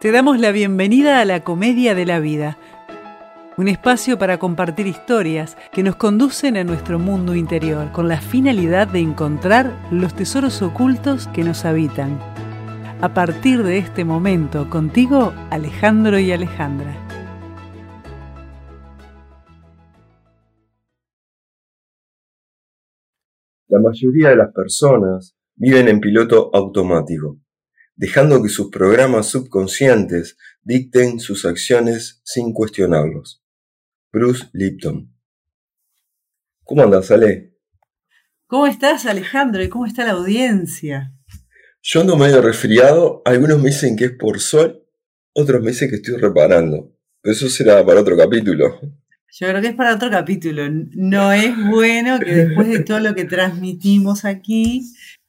Te damos la bienvenida a la Comedia de la Vida, un espacio para compartir historias que nos conducen a nuestro mundo interior con la finalidad de encontrar los tesoros ocultos que nos habitan. A partir de este momento, contigo, Alejandro y Alejandra. La mayoría de las personas viven en piloto automático dejando que sus programas subconscientes dicten sus acciones sin cuestionarlos. Bruce Lipton. ¿Cómo andas, Ale? ¿Cómo estás, Alejandro? ¿Y cómo está la audiencia? Yo ando medio resfriado, algunos me dicen que es por sol, otros me dicen que estoy reparando. Pero eso será para otro capítulo. Yo creo que es para otro capítulo. No es bueno que después de todo lo que transmitimos aquí,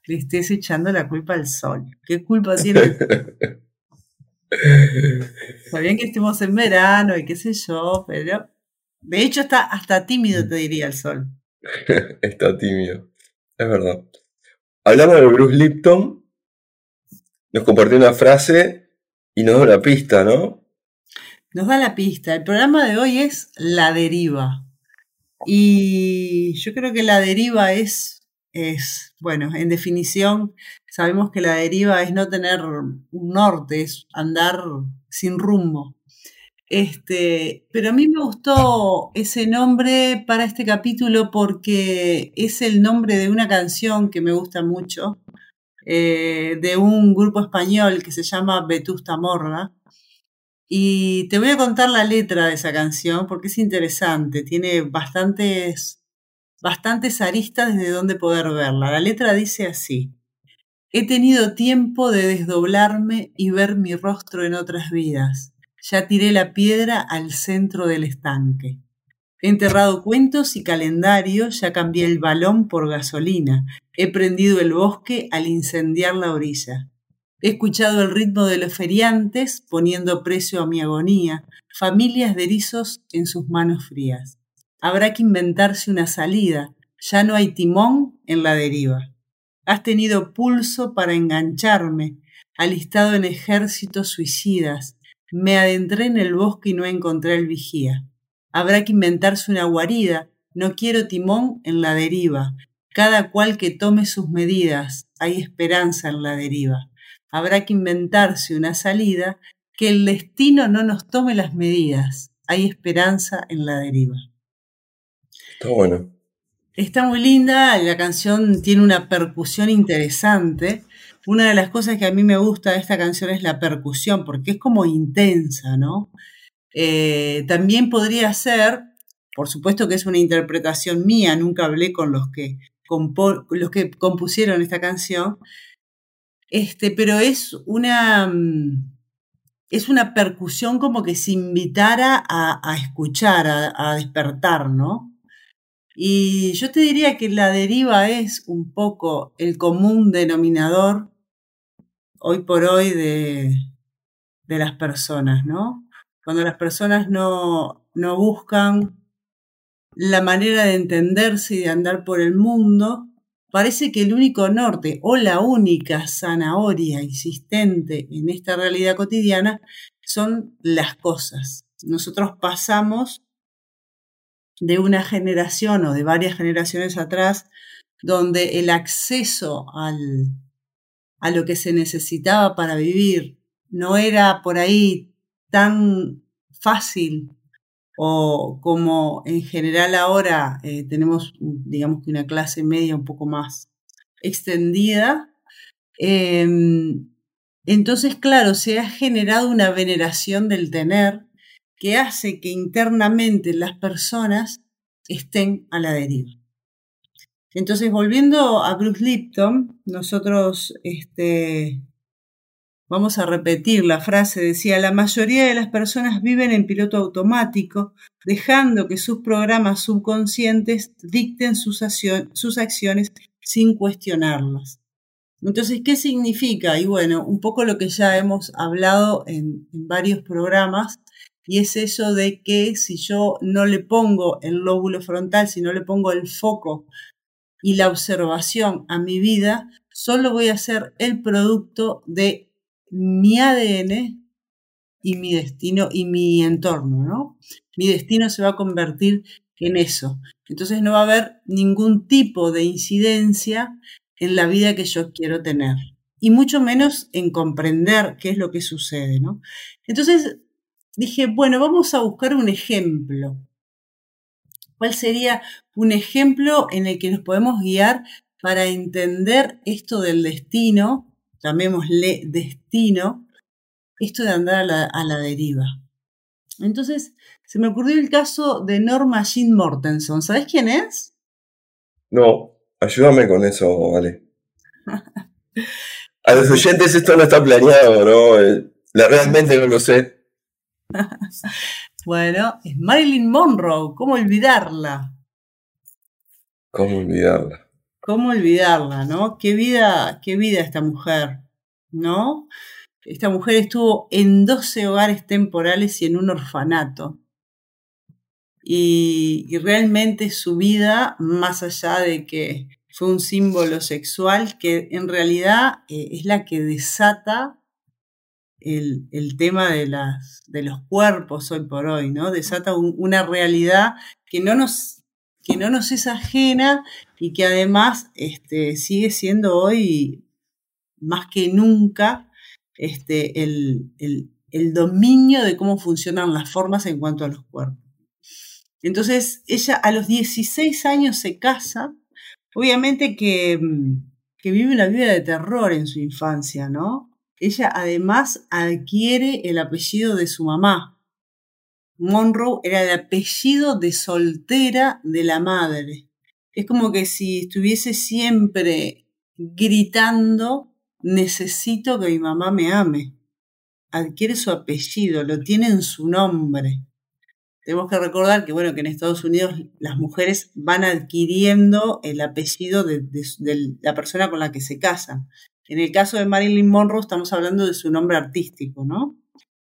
le estés echando la culpa al sol. ¿Qué culpa tiene? Está bien que estemos en verano y qué sé yo, pero de hecho está hasta tímido, te diría el sol. está tímido, es verdad. Hablando de Bruce Lipton, nos compartió una frase y nos da una pista, ¿no? Nos da la pista. El programa de hoy es La deriva. Y yo creo que la deriva es es, bueno, en definición, sabemos que la deriva es no tener un norte, es andar sin rumbo. Este, pero a mí me gustó ese nombre para este capítulo porque es el nombre de una canción que me gusta mucho, eh, de un grupo español que se llama Vetusta Morla. Y te voy a contar la letra de esa canción porque es interesante, tiene bastantes bastantes aristas desde donde poder verla. La letra dice así. He tenido tiempo de desdoblarme y ver mi rostro en otras vidas. Ya tiré la piedra al centro del estanque. He enterrado cuentos y calendarios, ya cambié el balón por gasolina. He prendido el bosque al incendiar la orilla. He escuchado el ritmo de los feriantes poniendo precio a mi agonía, familias de erizos en sus manos frías. Habrá que inventarse una salida. Ya no hay timón en la deriva. Has tenido pulso para engancharme, alistado en ejércitos suicidas. Me adentré en el bosque y no encontré el vigía. Habrá que inventarse una guarida. No quiero timón en la deriva. Cada cual que tome sus medidas. Hay esperanza en la deriva. Habrá que inventarse una salida. Que el destino no nos tome las medidas. Hay esperanza en la deriva. Está. Está muy linda, la canción tiene una percusión interesante. Una de las cosas que a mí me gusta de esta canción es la percusión, porque es como intensa, ¿no? Eh, también podría ser, por supuesto que es una interpretación mía, nunca hablé con los que, compusieron esta canción, este, pero es una, mm, es una percusión como que se invitara a, escuchar, a despertar, ¿no? Y yo te diría que la deriva es un poco el común denominador hoy por hoy de, las personas, ¿no? Cuando las personas no, no buscan la manera de entenderse y de andar por el mundo, parece que el único norte o la única zanahoria existente en esta realidad cotidiana son las cosas. Nosotros pasamos de una generación o de varias generaciones atrás, donde el acceso al, a lo que se necesitaba para vivir no era por ahí tan fácil o como en general ahora eh, tenemos, digamos que una clase media un poco más extendida. Em, entonces, claro, se ha generado una veneración del tener que hace que internamente las personas estén a la deriva. Entonces, volviendo a Bruce Lipton, nosotros este, vamos a repetir la frase, decía, la mayoría de las personas viven en piloto automático, dejando que sus programas subconscientes dicten sus, sus acciones sin cuestionarlas. Entonces, ¿qué significa? Y bueno, un poco lo que ya hemos hablado en varios programas, y es eso de que si yo no le pongo el lóbulo frontal, si no le pongo el foco y la observación a mi vida, solo voy a ser el producto de mi ADN y mi destino y mi entorno, ¿no? Mi destino se va a convertir en eso. Entonces no va a haber ningún tipo de incidencia en la vida que yo quiero tener y mucho menos en comprender qué es lo que sucede, ¿no? Entonces dije, bueno, vamos a buscar un ejemplo. ¿Cuál sería un ejemplo en el que nos podemos guiar para entender esto del destino, llamémosle destino, esto de andar a la, a la deriva? Entonces, se me ocurrió el caso de Norma Jean Mortenson. ¿Sabes quién es? No, ayúdame con eso, vale. A los oyentes esto no está planeado, ¿no? Eh, realmente no lo sé. bueno, es Marilyn Monroe, ¿cómo olvidarla? ¿Cómo olvidarla? ¿Cómo olvidarla, no? Qué vida, qué vida esta mujer, ¿no? Esta mujer estuvo en 12 hogares temporales y en un orfanato. Y, y realmente su vida, más allá de que fue un símbolo sexual que en realidad eh, es la que desata el, tema de, las, de los cuerpos hoy por hoy, ¿no? Desata una realidad que no nos, que no nos es ajena y que además este, sigue siendo hoy más que nunca este, el, el dominio de cómo funcionan las formas en cuanto a los cuerpos. Entonces, ella a los 16 años se casa Obviamente mm, que, vive una vida de terror en su infancia, ¿no? Ella además adquiere el apellido de su mamá. Monroe era el apellido de soltera de la madre. Es como que si estuviese siempre gritando, necesito que mi mamá me ame. Adquiere su apellido, lo tiene en su nombre. Tenemos que recordar que, bueno, que en Estados Unidos las mujeres van adquiriendo el apellido de, la persona con la que se casan. En el caso de Marilyn Monroe estamos hablando de su nombre artístico, ¿no?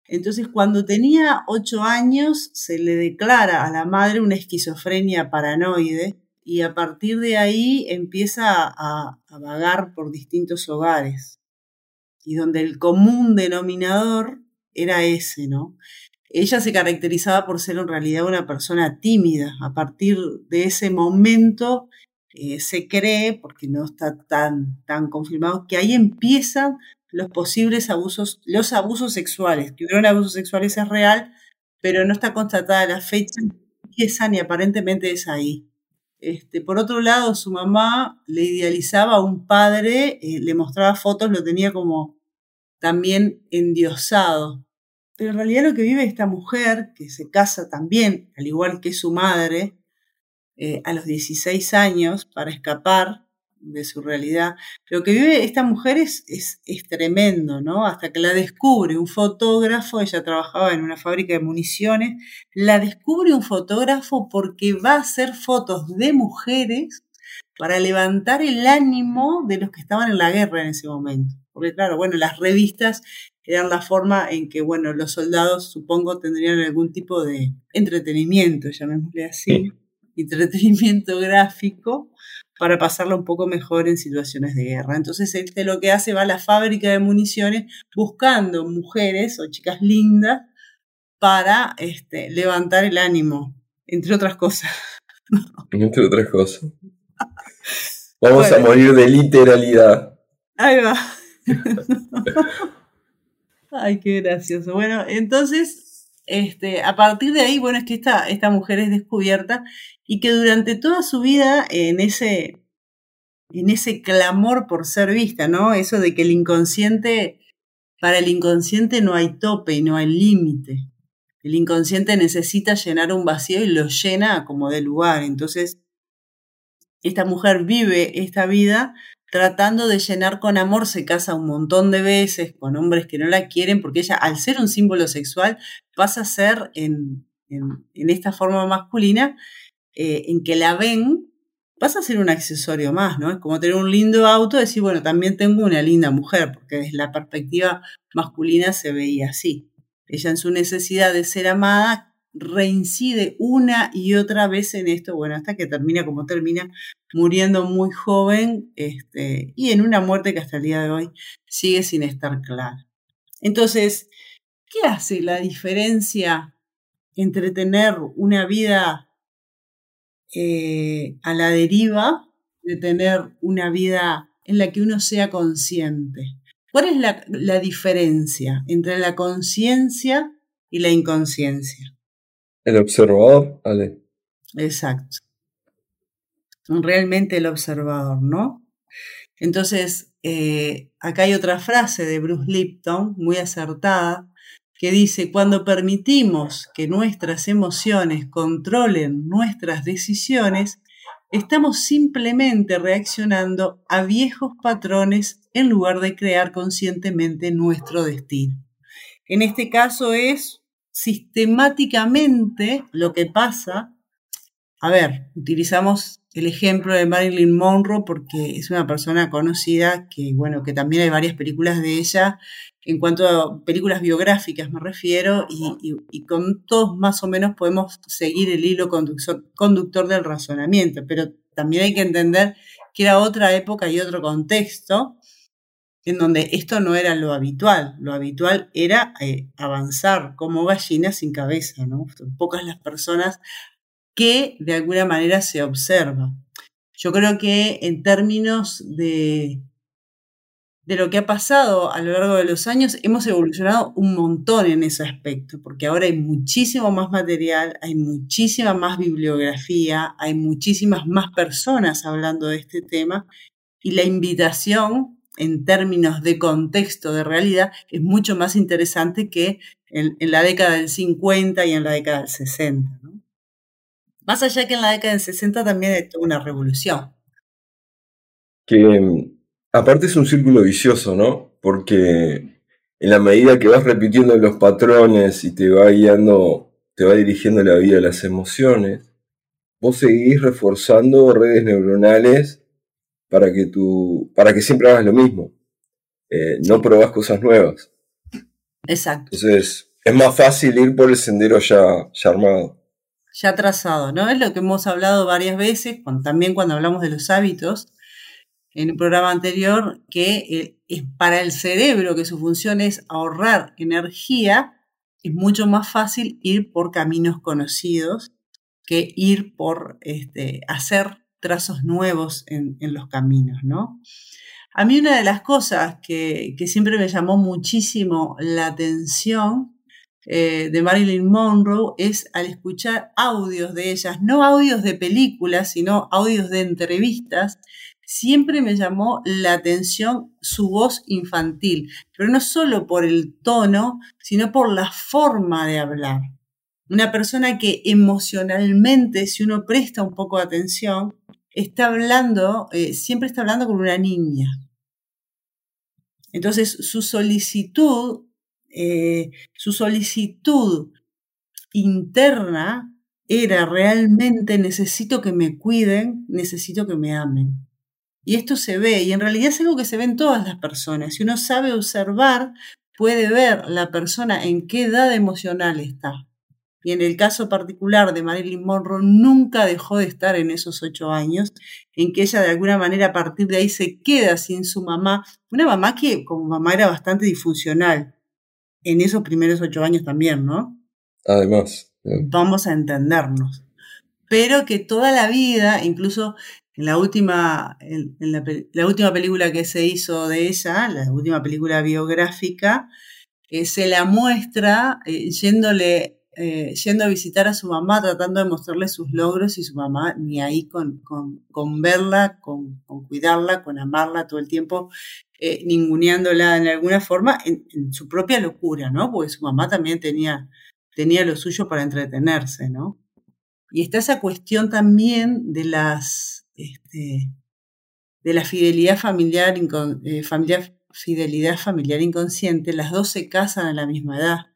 Entonces, cuando tenía ocho años, se le declara a la madre una esquizofrenia paranoide y a partir de ahí empieza a, vagar por distintos hogares y donde el común denominador era ese, ¿no? ella se caracterizaba por ser en realidad una persona tímida. A partir de ese momento eh, se cree, porque no está tan, tan confirmado, que ahí empiezan los posibles abusos, los abusos sexuales. Que hubieron abusos sexuales es real, pero no está constatada la fecha, empiezan y aparentemente es ahí. Este, por otro lado, su mamá le idealizaba a un padre, eh, le mostraba fotos, lo tenía como también endiosado. Pero en realidad lo que vive esta mujer, que se casa también, al igual que su madre, eh, a los 16 años para escapar de su realidad, lo que vive esta mujer es, es, es, tremendo, ¿no? Hasta que la descubre un fotógrafo, ella trabajaba en una fábrica de municiones, la descubre un fotógrafo porque va a hacer fotos de mujeres para levantar el ánimo de los que estaban en la guerra en ese momento. Porque claro, bueno, las revistas eran la forma en que, bueno, los soldados supongo tendrían algún tipo de entretenimiento, llamémosle así, entretenimiento gráfico para pasarlo un poco mejor en situaciones de guerra. Entonces, este lo que hace va a la fábrica de municiones buscando mujeres o chicas lindas para este, levantar el ánimo, entre otras cosas. Entre otras cosas. Vamos a morir de literalidad. Ahí va. Ay, qué gracioso. Bueno, entonces, este, a partir de ahí, bueno, es que esta, esta mujer es descubierta y que durante toda su vida en ese, en ese clamor por ser vista, ¿no? Eso de que el inconsciente, para el inconsciente no hay tope y no hay límite. El inconsciente necesita llenar un vacío y lo llena como de lugar. Entonces, esta mujer vive esta vida tratando de llenar con amor, se casa un montón de veces con hombres que no la quieren, porque ella, al ser un símbolo sexual, pasa a ser en, esta forma masculina, eh, en que la ven, pasa a ser un accesorio más, ¿no? Es como tener un lindo auto, decir, bueno, también tengo una linda mujer, porque desde la perspectiva masculina se veía así. Ella en su necesidad de ser amada reincide una y otra vez en esto, bueno, hasta que termina como termina, muriendo muy joven este, y en una muerte que hasta el día de hoy sigue sin estar clara. Entonces, ¿qué hace la diferencia entre tener una vida eh, a la deriva de tener una vida en la que uno sea consciente? ¿Cuál es la, la diferencia entre la conciencia y la inconsciencia? El observador, Ale. Exacto. Realmente el observador, ¿no? Entonces, eh, acá hay otra frase de Bruce Lipton, muy acertada, que dice, cuando permitimos que nuestras emociones controlen nuestras decisiones, estamos simplemente reaccionando a viejos patrones en lugar de crear conscientemente nuestro destino. En este caso es sistemáticamente lo que pasa. A ver, utilizamos el ejemplo de Marilyn Monroe porque es una persona conocida que, bueno, que también hay varias películas de ella, en cuanto a películas biográficas me refiero, y, con todos más o menos podemos seguir el hilo conductor, del razonamiento, pero también hay que entender que era otra época y otro contexto en donde esto no era lo habitual. Lo habitual era eh, avanzar como gallina sin cabeza, ¿no? Pocas las personas que de alguna manera se observa. Yo creo que en términos de, de lo que ha pasado a lo largo de los años, hemos evolucionado un montón en ese aspecto, porque ahora hay muchísimo más material, hay muchísima más bibliografía, hay muchísimas más personas hablando de este tema, y la invitación en términos de contexto, de realidad, es mucho más interesante que en, la década del 50 y en la década del 60. ¿no? Más allá que en la década del 60 también tuvo una revolución. Que mm, aparte es un círculo vicioso, ¿no? Porque en la medida que vas repitiendo los patrones y te va guiando, te va dirigiendo la vida a las emociones, vos seguís reforzando redes neuronales para que, tú, para que siempre hagas lo mismo. Eh, no probás cosas nuevas. Exacto. Entonces, es más fácil ir por el sendero ya, ya armado ya trazado, ¿no? Es lo que hemos hablado varias veces, también cuando hablamos de los hábitos, en el programa anterior, que eh, es para el cerebro, que su función es ahorrar energía, es mucho más fácil ir por caminos conocidos que ir por este, hacer trazos nuevos en, los caminos, ¿no? A mí una de las cosas que, que siempre me llamó muchísimo la atención eh, de Marilyn Monroe es al escuchar audios de ellas, no audios de películas, sino audios de entrevistas, siempre me llamó la atención su voz infantil, pero no solo por el tono, sino por la forma de hablar. Una persona que emocionalmente, si uno presta un poco de atención, está hablando, eh, siempre está hablando con una niña. Entonces, su solicitud eh, su solicitud interna era realmente necesito que me cuiden, necesito que me amen. Y esto se ve, y en realidad es algo que se ve en todas las personas. Si uno sabe observar, puede ver la persona en qué edad emocional está. Y en el caso particular de Marilyn Monroe, nunca dejó de estar en esos ocho años, en que ella de alguna manera a partir de ahí se queda sin su mamá, una mamá que como mamá era bastante disfuncional, en esos primeros ocho años también, ¿no? Además. Vamos a entendernos. Pero que toda la vida, incluso en la última, en, la, última película que se hizo de ella, la última película biográfica, eh, se la muestra eh, yéndole, eh, yendo a visitar a su mamá, tratando de mostrarle sus logros y su mamá ni ahí con, con, verla, con, con, cuidarla, con amarla todo el tiempo, eh, ninguneándola en alguna forma en, su propia locura, ¿no? Porque su mamá también tenía, tenía lo suyo para entretenerse, ¿no? Y está esa cuestión también de las, este, de la fidelidad familiar, eh, fidelidad familiar inconsciente, las dos se casan a la misma edad,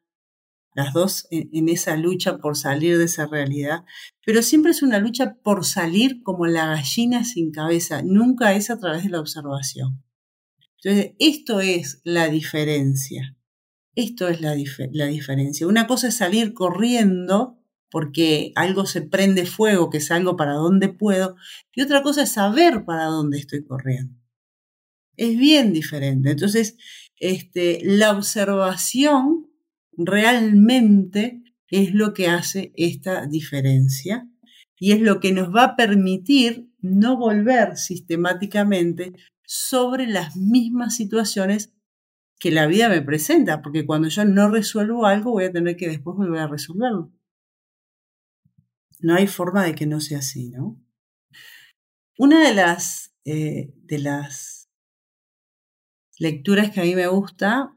las dos en, esa lucha por salir de esa realidad, pero siempre es una lucha por salir como la gallina sin cabeza, nunca es a través de la observación. Entonces, esto es la diferencia. Esto es la, la, diferencia. Una cosa es salir corriendo porque algo se prende fuego, que es algo para dónde puedo, y otra cosa es saber para dónde estoy corriendo. Es bien diferente. Entonces, este, la observación realmente es lo que hace esta diferencia y es lo que nos va a permitir no volver sistemáticamente sobre las mismas situaciones que la vida me presenta, porque cuando yo no resuelvo algo voy a tener que después volver a resolverlo. No hay forma de que no sea así, ¿no? Una de las, eh, de las lecturas que a mí me gusta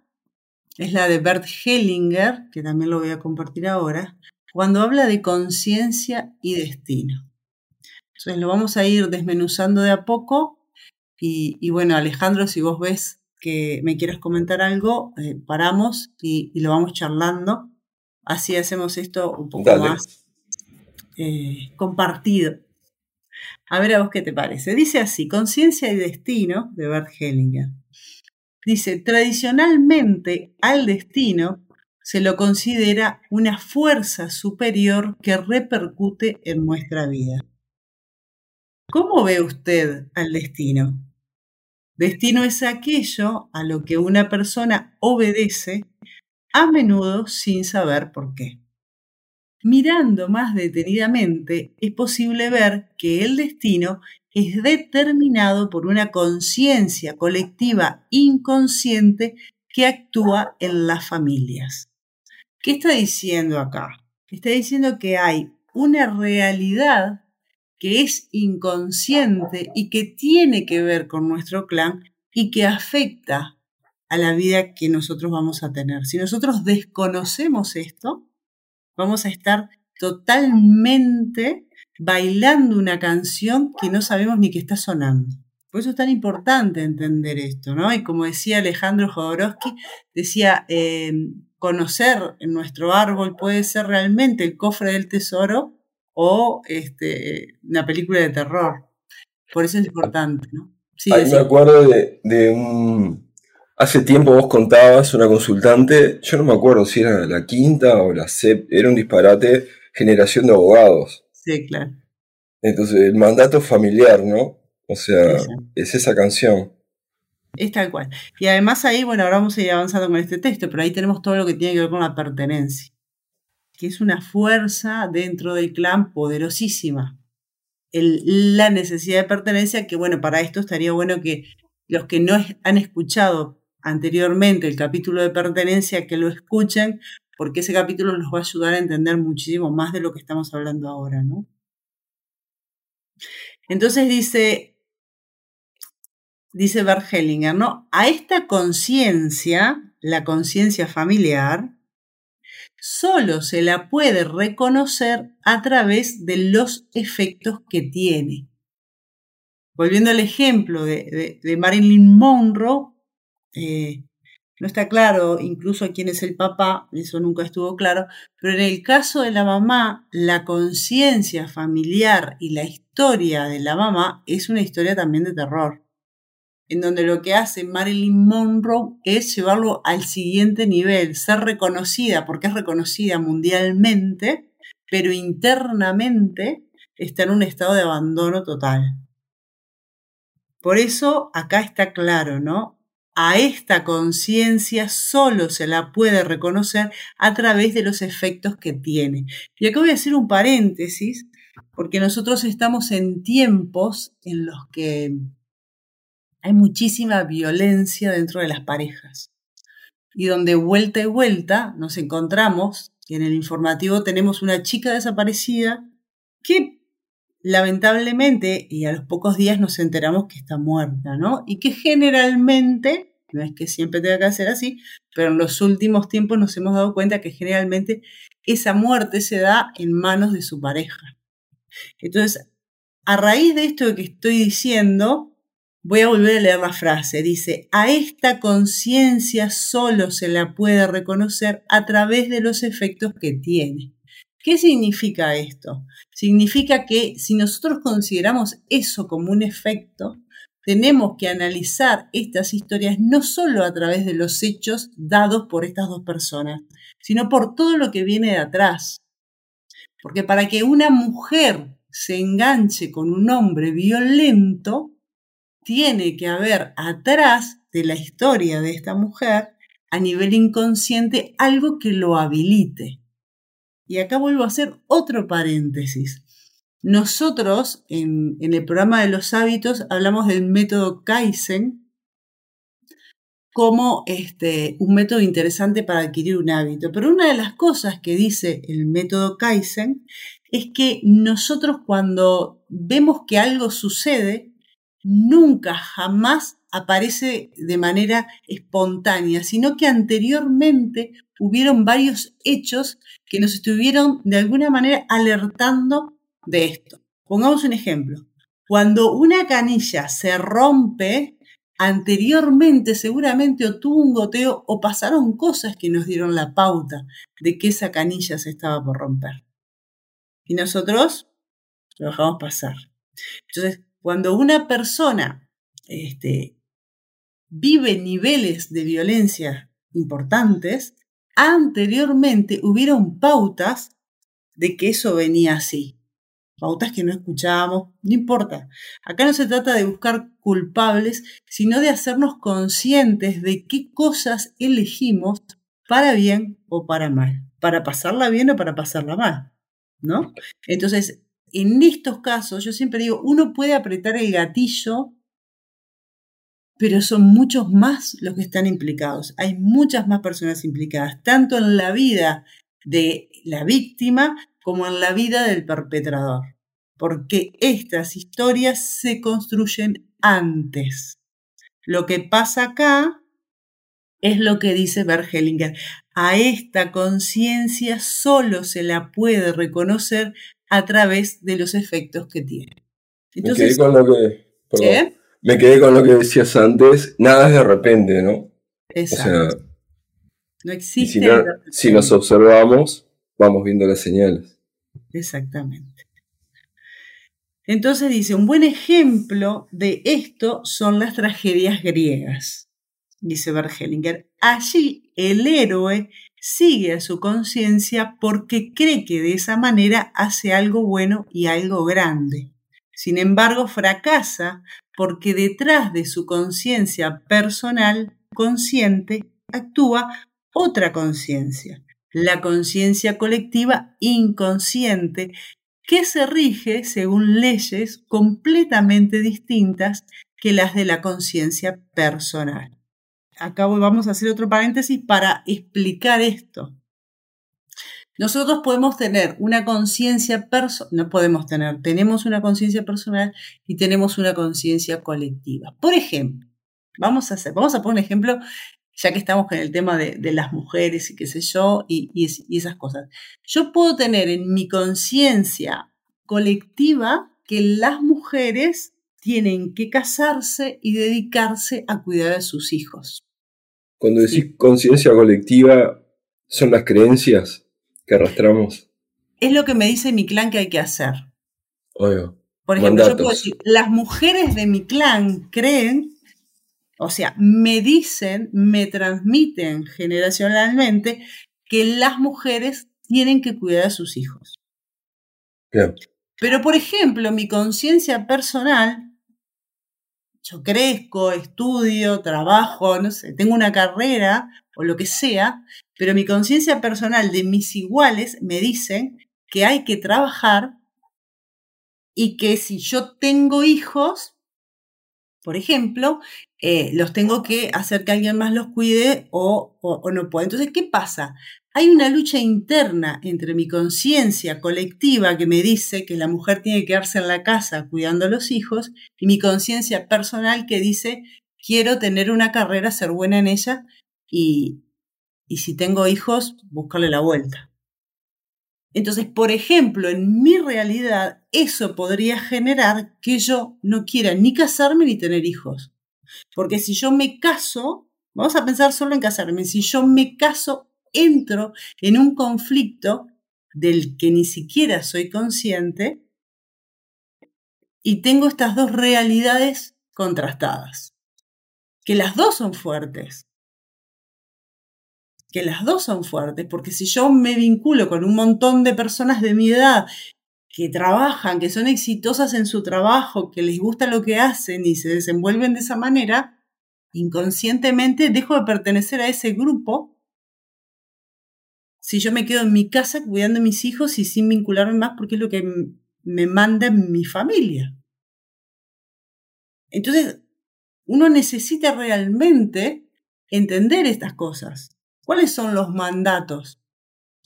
es la de Bert Hellinger, que también lo voy a compartir ahora, cuando habla de conciencia y destino. Entonces lo vamos a ir desmenuzando de a poco y, bueno, Alejandro, si vos ves que me quieres comentar algo, eh, paramos y, lo vamos charlando. Así hacemos esto un poco más eh, compartido. A ver a vos qué te parece. Dice así, conciencia y destino de Bert Hellinger. Dice, tradicionalmente al destino se lo considera una fuerza superior que repercute en nuestra vida. ¿Cómo ve usted al destino? Destino es aquello a lo que una persona obedece a menudo sin saber por qué. Mirando más detenidamente, es posible ver que el destino es determinado por una conciencia colectiva inconsciente que actúa en las familias. ¿Qué está diciendo acá? Está diciendo que hay una realidad que es inconsciente y que tiene que ver con nuestro clan y que afecta a la vida que nosotros vamos a tener. Si nosotros desconocemos esto, vamos a estar totalmente bailando una canción que no sabemos ni que está sonando. Por eso es tan importante entender esto, ¿no? Y como decía Alejandro Jodorowsky, decía, em, conocer en nuestro árbol puede ser realmente el cofre del tesoro o este, una película de terror. Por eso es importante, ¿no? Sí, me acuerdo de, de, un... Hace tiempo vos contabas una consultante, yo no me acuerdo si era la quinta o la séptima, era un disparate, generación de abogados. Sí, claro. Entonces, el mandato familiar, ¿no? O sea, es esa canción. Es tal cual. Y además ahí, bueno, ahora vamos a ir avanzando con este texto, pero ahí tenemos todo lo que tiene que ver con la pertenencia, que es una fuerza dentro del clan poderosísima. la necesidad de pertenencia, que bueno, para esto estaría bueno que los que no han escuchado anteriormente el capítulo de pertenencia, que lo escuchen, porque ese capítulo los va a ayudar a entender muchísimo más de lo que estamos hablando ahora, ¿no? Entonces dice, dice Bert Hellinger, ¿no? A esta conciencia, la conciencia familiar, solo se la puede reconocer a través de los efectos que tiene. Volviendo al ejemplo de, Marilyn Monroe, eh, no está claro incluso quién es el papá, eso nunca estuvo claro, pero en el caso de la mamá, la conciencia familiar y la historia de la mamá es una historia también de terror, en donde lo que hace Marilyn Monroe es llevarlo al siguiente nivel, ser reconocida, porque es reconocida mundialmente, pero internamente está en un estado de abandono total. Por eso acá está claro, ¿no? A esta conciencia solo se la puede reconocer a través de los efectos que tiene. Y acá voy a hacer un paréntesis, porque nosotros estamos en tiempos en los que hay muchísima violencia dentro de las parejas. Y donde vuelta y vuelta nos encontramos, y en el informativo tenemos una chica desaparecida que lamentablemente, y a los pocos días nos enteramos que está muerta, ¿no? Y que generalmente, no es que siempre tenga que ser así, pero en los últimos tiempos nos hemos dado cuenta que generalmente esa muerte se da en manos de su pareja. Entonces, a raíz de esto que estoy diciendo, voy a volver a leer la frase. Dice, a esta conciencia solo se la puede reconocer a través de los efectos que tiene. ¿Qué significa esto? Significa que si nosotros consideramos eso como un efecto, tenemos que analizar estas historias no solo a través de los hechos dados por estas dos personas, sino por todo lo que viene de atrás. Porque para que una mujer se enganche con un hombre violento, tiene que haber atrás de la historia de esta mujer a nivel inconsciente algo que lo habilite. Y acá vuelvo a hacer otro paréntesis. Nosotros en, el programa de los hábitos hablamos del método Kaizen como este, un método interesante para adquirir un hábito. Pero una de las cosas que dice el método Kaizen es que nosotros cuando vemos que algo sucede, nunca, jamás aparece de manera espontánea, sino que anteriormente hubieron varios hechos que nos estuvieron de alguna manera alertando de esto. Pongamos un ejemplo. Cuando una canilla se rompe, anteriormente seguramente o tuvo un goteo o pasaron cosas que nos dieron la pauta de que esa canilla se estaba por romper. Y nosotros lo dejamos pasar. Entonces, cuando una persona este, vive niveles de violencia importantes, anteriormente hubieron pautas de que eso venía así. Pautas que no escuchábamos, no importa. Acá no se trata de buscar culpables, sino de hacernos conscientes de qué cosas elegimos para bien o para mal, para pasarla bien o para pasarla mal, ¿no? Entonces, en estos casos, yo siempre digo, uno puede apretar el gatillo pero son muchos más los que están implicados. Hay muchas más personas implicadas, tanto en la vida de la víctima como en la vida del perpetrador, porque estas historias se construyen antes. Lo que pasa acá es lo que dice Bergelinger. A esta conciencia solo se la puede reconocer a través de los efectos que tiene. Entonces, con lo que, me quedé con lo que decías antes, nada es de repente, ¿no? Exacto. no existe. Si, si, nos observamos, vamos viendo las señales. Exactamente. Entonces dice, un buen ejemplo de esto son las tragedias griegas, dice Bergelinger. Allí el héroe sigue a su conciencia porque cree que de esa manera hace algo bueno y algo grande. Sin embargo, fracasa porque detrás de su conciencia personal consciente actúa otra conciencia, la conciencia colectiva inconsciente, que se rige según leyes completamente distintas que las de la conciencia personal. Acá vamos a hacer otro paréntesis para explicar esto. Nosotros podemos tener una conciencia personal, no podemos tener, tenemos una conciencia personal y tenemos una conciencia colectiva. Por ejemplo, vamos a hacer, vamos a poner un ejemplo, ya que estamos con el tema de, las mujeres y qué sé yo, y esas cosas. Yo puedo tener en mi conciencia colectiva que las mujeres tienen que casarse y dedicarse a cuidar a sus hijos. Cuando decís conciencia colectiva, ¿son las creencias? que arrastramos. Es lo que me dice mi clan que hay que hacer. Oigo. Por ejemplo, yo puedo decir, las mujeres de mi clan creen, o sea, me dicen, me transmiten generacionalmente que las mujeres tienen que cuidar a sus hijos. Pero, por ejemplo, mi conciencia personal, yo crezco, estudio, trabajo, no sé, tengo una carrera o lo que sea, pero mi conciencia personal de mis iguales me dicen que hay que trabajar y que si yo tengo hijos, por ejemplo, eh, los tengo que hacer que alguien más los cuide o, o no puede. Entonces, ¿qué pasa? Hay una lucha interna entre mi conciencia colectiva que me dice que la mujer tiene que quedarse en la casa cuidando a los hijos y mi conciencia personal que dice quiero tener una carrera, ser buena en ella y, y si tengo hijos, buscarle la vuelta. Entonces, por ejemplo, en mi realidad, eso podría generar que yo no quiera ni casarme ni tener hijos. Porque si yo me caso, vamos a pensar solo en casarme, si yo me caso, entro en un conflicto del que ni siquiera soy consciente y tengo estas dos realidades contrastadas, que las dos son fuertes, que las dos son fuertes, porque si yo me vinculo con un montón de personas de mi edad que trabajan, que son exitosas en su trabajo, que les gusta lo que hacen y se desenvuelven de esa manera, inconscientemente dejo de pertenecer a ese grupo si yo me quedo en mi casa cuidando a mis hijos y sin vincularme más porque es lo que me manda mi familia. Entonces, uno necesita realmente entender estas cosas. ¿Cuáles son los mandatos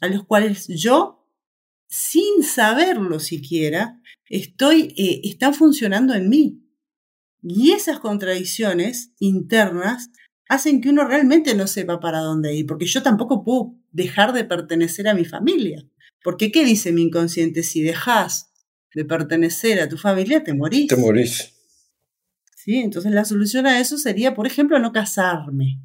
a los cuales yo, sin saberlo siquiera, estoy, eh, están funcionando en mí? Y esas contradicciones internas hacen que uno realmente no sepa para dónde ir, porque yo tampoco puedo dejar de pertenecer a mi familia. Porque ¿qué dice mi inconsciente? Si dejas de pertenecer a tu familia, te morís. Te morís. ¿Sí? Entonces la solución a eso sería, por ejemplo, no casarme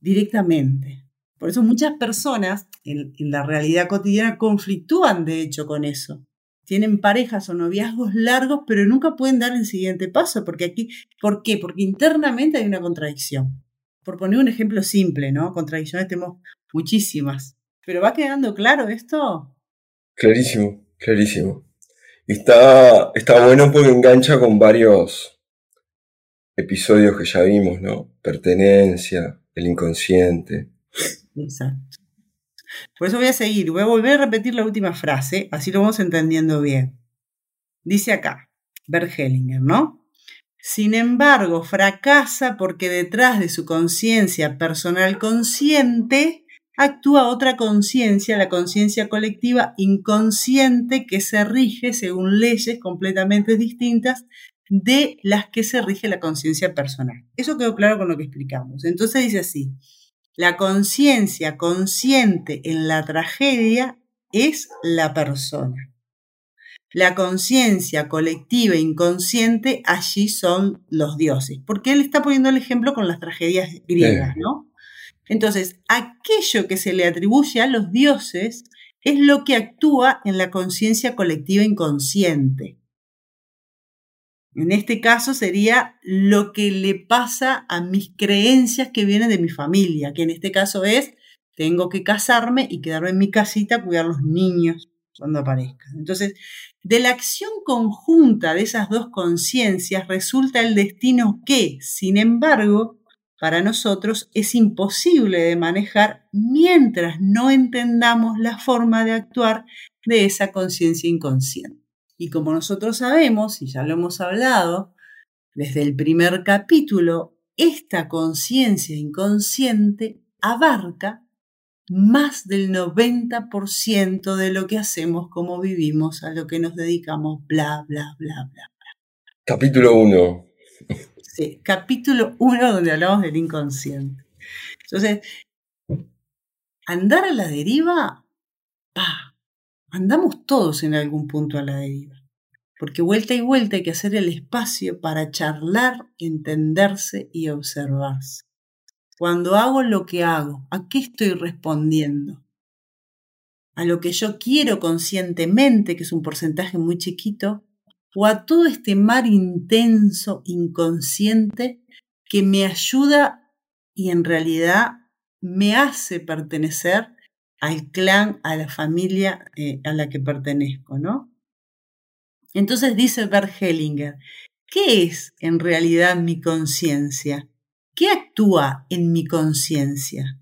directamente. Por eso muchas personas en, en la realidad cotidiana conflictúan, de hecho, con eso tienen parejas o noviazgos largos, pero nunca pueden dar el siguiente paso, porque aquí, ¿por qué? Porque internamente hay una contradicción. Por poner un ejemplo simple, ¿no? Contradicciones tenemos muchísimas. ¿Pero va quedando claro esto? Clarísimo, clarísimo. Está, está bueno porque engancha con varios episodios que ya vimos, ¿no? Pertenencia, el inconsciente. Exacto. Por eso voy a seguir, voy a volver a repetir la última frase, así lo vamos entendiendo bien. Dice acá, Bert Hellinger, ¿no? Sin embargo, fracasa porque detrás de su conciencia personal consciente actúa otra conciencia, la conciencia colectiva inconsciente que se rige según leyes completamente distintas de las que se rige la conciencia personal. Eso quedó claro con lo que explicamos. Entonces dice así, la conciencia consciente en la tragedia es la persona. La conciencia colectiva e inconsciente allí son los dioses, porque él está poniendo el ejemplo con las tragedias griegas, ¿no? Entonces, aquello que se le atribuye a los dioses es lo que actúa en la conciencia colectiva inconsciente. En este caso sería lo que le pasa a mis creencias que vienen de mi familia, que en este caso es, tengo que casarme y quedarme en mi casita a cuidar los niños cuando aparezcan. Entonces, de la acción conjunta de esas dos conciencias resulta el destino que, sin embargo, para nosotros es imposible de manejar mientras no entendamos la forma de actuar de esa conciencia inconsciente. Y como nosotros sabemos, y ya lo hemos hablado, desde el primer capítulo, esta conciencia inconsciente abarca más del 90% de lo que hacemos, cómo vivimos, a lo que nos dedicamos, bla, bla, bla, bla. Capítulo 1. Sí, capítulo 1 donde hablamos del inconsciente. Entonces, andar a la deriva, pa, andamos todos en algún punto a la deriva. Porque vuelta y vuelta hay que hacer el espacio para charlar, entenderse y observarse. Cuando hago lo que hago, ¿a qué estoy respondiendo? ¿A lo que yo quiero conscientemente, que es un porcentaje muy chiquito? ¿O a todo este mar intenso, inconsciente, que me ayuda y en realidad me hace pertenecer al clan, a la familia eh, a la que pertenezco, ¿no? Entonces dice Bert Hellinger, ¿qué es en realidad mi conciencia? ¿Qué actúa en mi conciencia?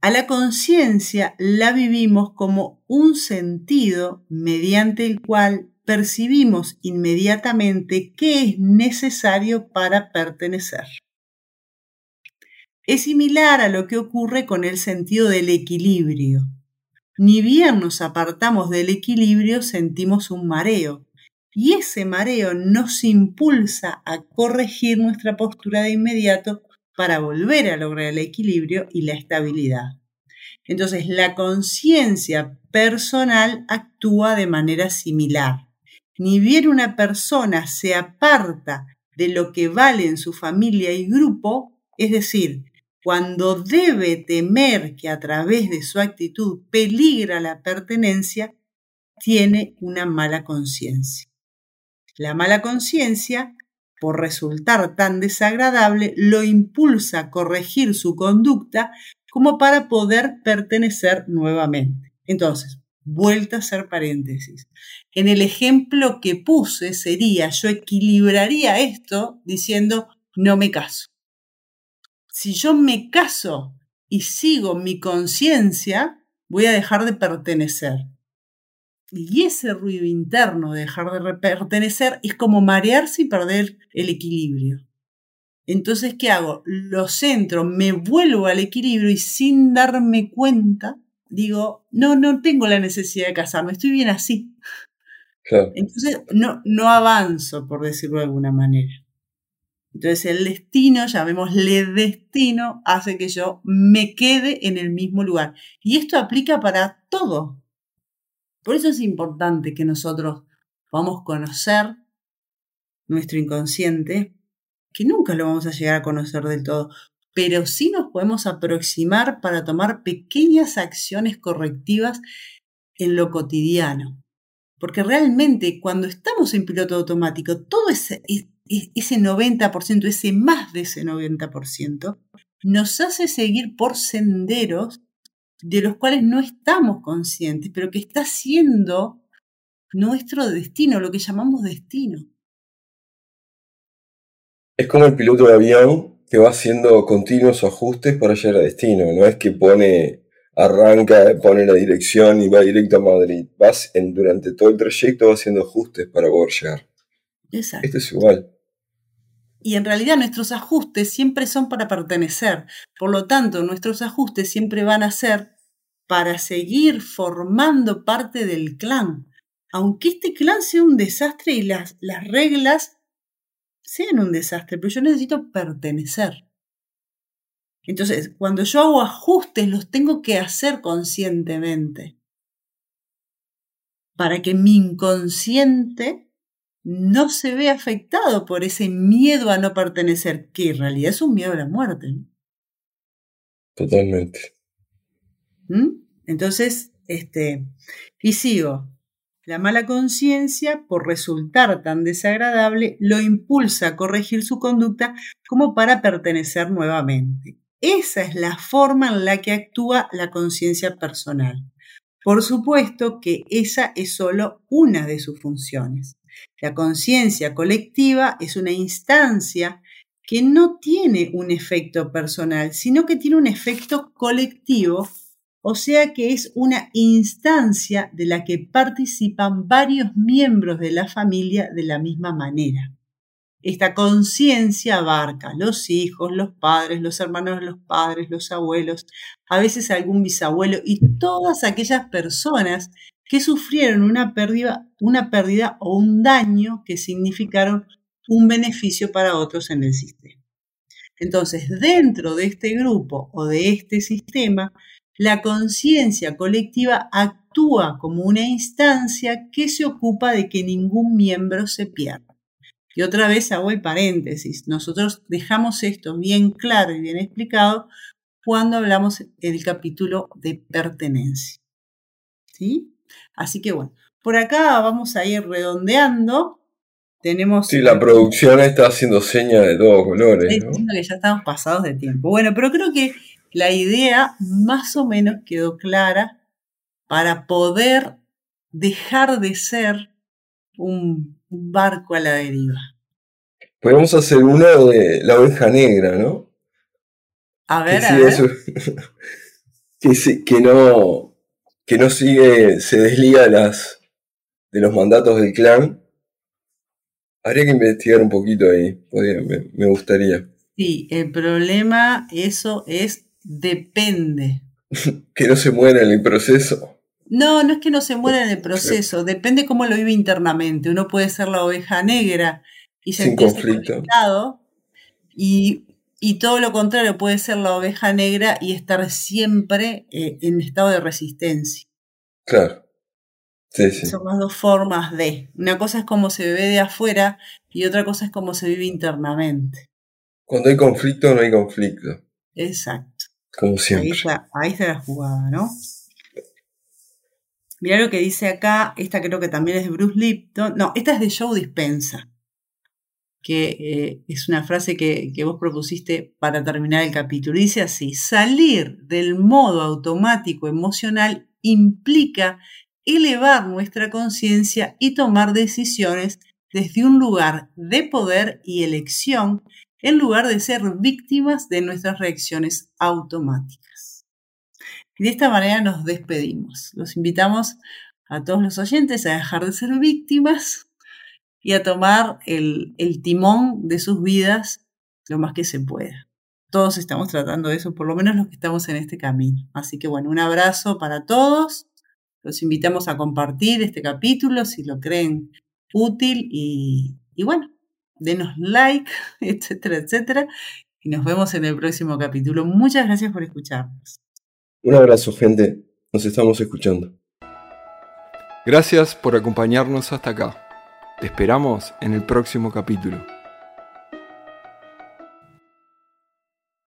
A la conciencia la vivimos como un sentido mediante el cual percibimos inmediatamente qué es necesario para pertenecer. Es similar a lo que ocurre con el sentido del equilibrio. Ni bien nos apartamos del equilibrio sentimos un mareo, y ese mareo nos impulsa a corregir nuestra postura de inmediato para volver a lograr el equilibrio y la estabilidad. Entonces, la conciencia personal actúa de manera similar. Ni bien una persona se aparta de lo que vale en su familia y grupo, es decir, cuando debe temer que a través de su actitud peligra la pertenencia, tiene una mala conciencia. La mala conciencia, por resultar tan desagradable, lo impulsa a corregir su conducta como para poder pertenecer nuevamente. Entonces, vuelta a hacer paréntesis. En el ejemplo que puse sería, yo equilibraría esto diciendo, no me caso. Si yo me caso y sigo mi conciencia, voy a dejar de pertenecer. Y ese ruido interno de dejar de pertenecer es como marearse y perder el equilibrio. Entonces, ¿qué hago? Lo centro, me vuelvo al equilibrio y sin darme cuenta, digo, no, no tengo la necesidad de casarme, estoy bien así. Entonces, no, no avanzo, por decirlo de alguna manera. Entonces, el destino, llamémosle destino, hace que yo me quede en el mismo lugar. Y esto aplica para todo. Por eso es importante que nosotros podamos conocer nuestro inconsciente, que nunca lo vamos a llegar a conocer del todo, pero sí nos podemos aproximar para tomar pequeñas acciones correctivas en lo cotidiano. Porque realmente cuando estamos en piloto automático, todo ese, ese 90%, ese más de ese 90%, nos hace seguir por senderos de los cuales no estamos conscientes, pero que está siendo nuestro destino, lo que llamamos destino. Es como el piloto de avión que va haciendo continuos ajustes para llegar a destino, no es que pone, arranca, pone la dirección y va directo a Madrid. Vas en, durante todo el trayecto va haciendo ajustes para poder llegar. Exacto. Esto es igual. Y en realidad nuestros ajustes siempre son para pertenecer. Por lo tanto, nuestros ajustes siempre van a ser para seguir formando parte del clan. Aunque este clan sea un desastre y las, las reglas sean un desastre, pero yo necesito pertenecer. Entonces, cuando yo hago ajustes, los tengo que hacer conscientemente. Para que mi inconsciente no se ve afectado por ese miedo a no pertenecer, que en realidad es un miedo a la muerte. Totalmente. ¿Mm? Entonces, este, y sigo. La mala conciencia, por resultar tan desagradable, lo impulsa a corregir su conducta como para pertenecer nuevamente. Esa es la forma en la que actúa la conciencia personal. Por supuesto que esa es solo una de sus funciones. La conciencia colectiva es una instancia que no tiene un efecto personal, sino que tiene un efecto colectivo, o sea que es una instancia de la que participan varios miembros de la familia de la misma manera. Esta conciencia abarca los hijos, los padres, los hermanos de los padres, los abuelos, a veces algún bisabuelo y todas aquellas personas que sufrieron una pérdida, una pérdida o un daño que significaron un beneficio para otros en el sistema. Entonces, dentro de este grupo o de este sistema, la conciencia colectiva actúa como una instancia que se ocupa de que ningún miembro se pierda. Y otra vez hago el paréntesis. Nosotros dejamos esto bien claro y bien explicado cuando hablamos del capítulo de pertenencia. ¿Sí? Así que bueno, por acá vamos a ir redondeando. Tenemos. Sí, la producción está haciendo señas de todos colores. ¿no? que ya estamos pasados de tiempo. Bueno, pero creo que la idea más o menos quedó clara para poder dejar de ser un, barco a la deriva. Podemos hacer una de la oveja negra, ¿no? A ver, a ver. que, que no que no sigue, se desliga de, las, de los mandatos del clan. Habría que investigar un poquito ahí, me, gustaría. Sí, el problema, eso es, depende. que no se muera en el proceso. No, no es que no se muera en el proceso, depende cómo lo vive internamente. Uno puede ser la oveja negra y sentirse conflicto. Y, y, todo lo contrario, puede ser la oveja negra y estar siempre eh, en estado de resistencia. Claro. Sí, sí. Son las dos formas de. Una cosa es cómo se ve de afuera y otra cosa es cómo se vive internamente. Cuando hay conflicto, no hay conflicto. Exacto. Como siempre. Ahí está, la jugada, ¿no? Mira lo que dice acá, esta creo que también es de Bruce Lipton. No, esta es de Joe Dispensa, que eh, es una frase que, que vos propusiste para terminar el capítulo. Dice así, salir del modo automático emocional implica elevar nuestra conciencia y tomar decisiones desde un lugar de poder y elección en lugar de ser víctimas de nuestras reacciones automáticas. Y de esta manera nos despedimos. Los invitamos a todos los oyentes a dejar de ser víctimas y a tomar el, timón de sus vidas lo más que se pueda. Todos estamos tratando de eso, por lo menos los que estamos en este camino. Así que bueno, un abrazo para todos. Los invitamos a compartir este capítulo si lo creen útil y, y bueno, denos like, etcétera, etcétera. Y nos vemos en el próximo capítulo. Muchas gracias por escucharnos. Un abrazo, gente. Nos estamos escuchando. Gracias por acompañarnos hasta acá. Te esperamos en el próximo capítulo.